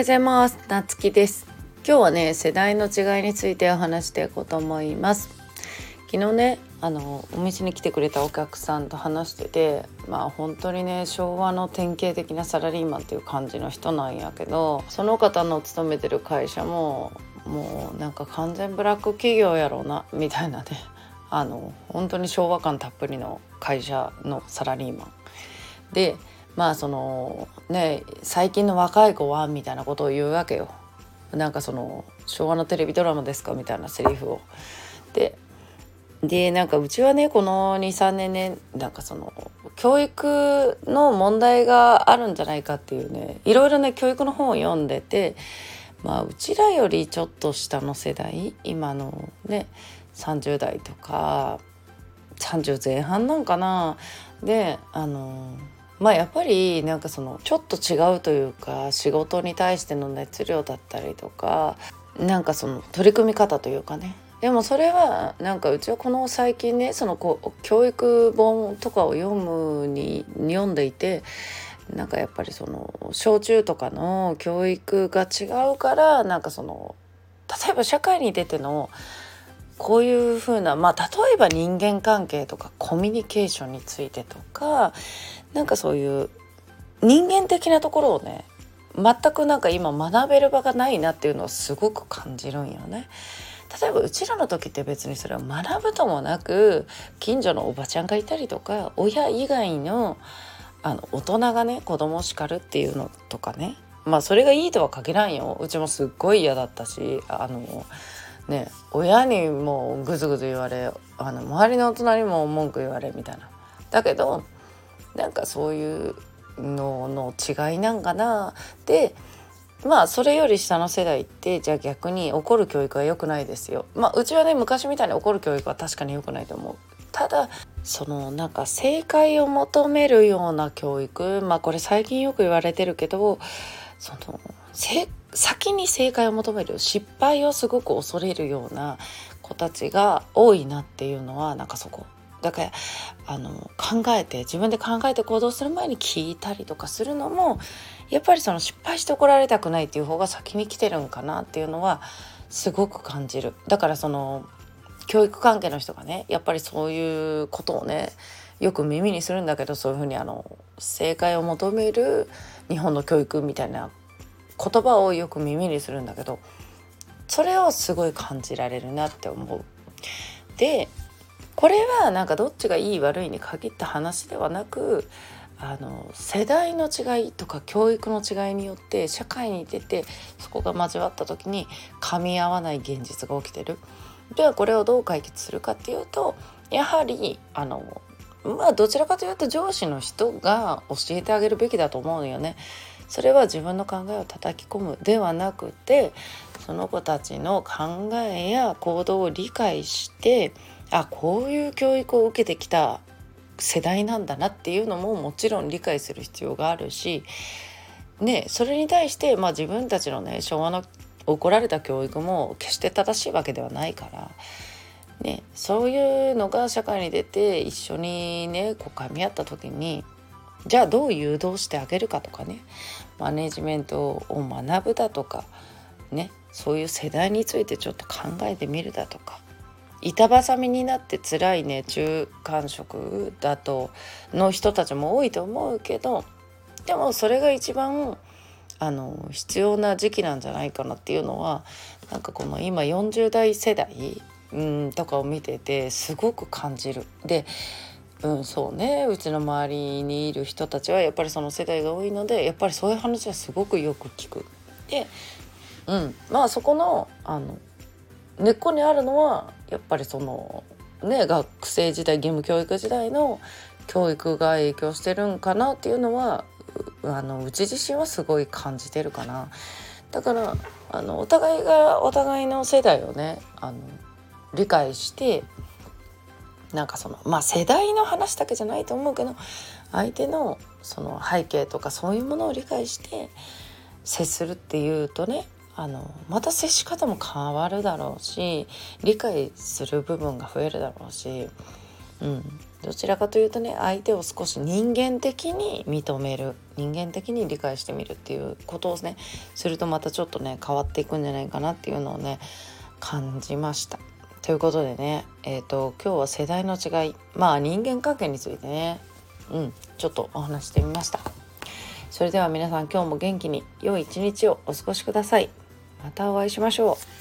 ようございます。なつきです。今日はね世代の違いについてお話していこうと思います。昨日ねあのお店に来てくれたお客さんと話しててまあ本当にね昭和の典型的なサラリーマンっていう感じの人なんやけどその方の勤めてる会社ももうなんか完全ブラック企業やろうなみたいなねあの本当に昭和感たっぷりの会社のサラリーマン。でまあそのね最近の若い子はみたいなことを言うわけよ。なんかその昭和のテレビドラマですかみたいなセリフを。ででなんかうちはねこの23年ねなんかその教育の問題があるんじゃないかっていうねいろいろね教育の本を読んでてまあうちらよりちょっと下の世代今のね30代とか30前半なんかなであのまあやっぱりなんかそのちょっと違うというか仕事に対しての熱量だったりとかなんかその取り組み方というかね。でもそれはなんかうちはこの最近ねそのこう教育本とかを読むに読んでいてなんかやっぱりその小中とかの教育が違うからなんかその例えば社会に出てのこういうふうなまあ例えば人間関係とかコミュニケーションについてとかなんかそういう人間的なところをね全くなんか今学べる場がないなっていうのをすごく感じるんよね。例えばうちらの時って別にそれは学ぶともなく近所のおばちゃんがいたりとか親以外のあの大人がね子供を叱るっていうのとかねまあそれがいいとは限らんようちもすっごい嫌だったしあのね親にもうグズグズ言われあの周りの大人にも文句言われみたいな。だけどなんかそういうのの違いなんかなでまあそれより下の世代ってじゃあ逆に怒る教育は良くないですよ。まあうちはね昔みたいに怒る教育は確かに良くないと思う。ただそのなんか正解を求めるような教育まあこれ最近よく言われてるけどその正先に正解を求める失敗をすごく恐れるような子たちが多いなっていうのはなんかそこだからあの考えて自分で考えて行動する前に聞いたりとかするのもやっぱりその失敗して怒られたくないっていう方が先に来てるんかなっていうのはすごく感じる。だからその教育関係の人がねやっぱりそういうことをねよく耳にするんだけどそういうふうにあの正解を求める日本の教育みたいな言葉をよく耳にするんだけどそれをすごい感じられるなって思う。でこれはなんかどっちがいい悪いに限った話ではなくあの世代の違いとか教育の違いによって社会に出てそこが交わった時に噛み合わない現実が起きてる。ではこれをどう解決するかっていうとやはりあのまあどちらかというと上司の人が教えてあげるべきだと思うのよね。それは自分の考えを叩き込むではなくてその子たちの考えや行動を理解してあこういう教育を受けてきた世代なんだなっていうのももちろん理解する必要があるし、ね、それに対して、まあ、自分たちのね昭和の怒られた教育も決して正しいわけではないから、ね、そういうのが社会に出て一緒にねこう噛み合った時にじゃあどう誘導してあげるかとかね。マネジメントを学ぶだとか。ね。そういう世代についてちょっと考えてみるだとか。板挟みになって辛いね。中間職だとの人たちも多いと思うけど。でもそれが一番あの必要な時期なんじゃないかなっていうのはなんかこの今40代世代うんとかを見ててすごく感じる。でうんそうねうちの周りにいる人たちはやっぱりその世代が多いのでやっぱりそういう話はすごくよく聞く。で、うん、まあそこのあの根っこにあるのはやっぱりそのね学生時代義務教育時代の教育が影響してるんかなっていうのはあのうち自身はすごい感じてるかな。だからあのお互いがお互いの世代をねあの理解してなんかそのまあ世代の話だけじゃないと思うけど相手のその背景とかそういうものを理解して接するっていうとねあのまた接し方も変わるだろうし理解する部分が増えるだろうしうん、どちらかというとね相手を少し人間的に認める人間的に理解してみるっていうことをねするとまたちょっとね変わっていくんじゃないかなっていうのをね感じました。ということでね、えーと、今日は世代の違いまあ人間関係についてね、うん、ちょっとお話してみました。それでは皆さん今日も元気に良い一日をお過ごしください。またお会いしましょう。